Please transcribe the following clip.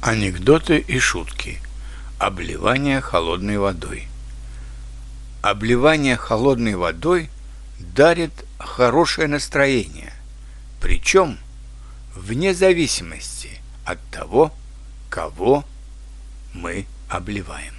Анекдоты и шутки. Обливание холодной водой. Обливание холодной водой дарит хорошее настроение, причем вне зависимости от того, кого мы обливаем.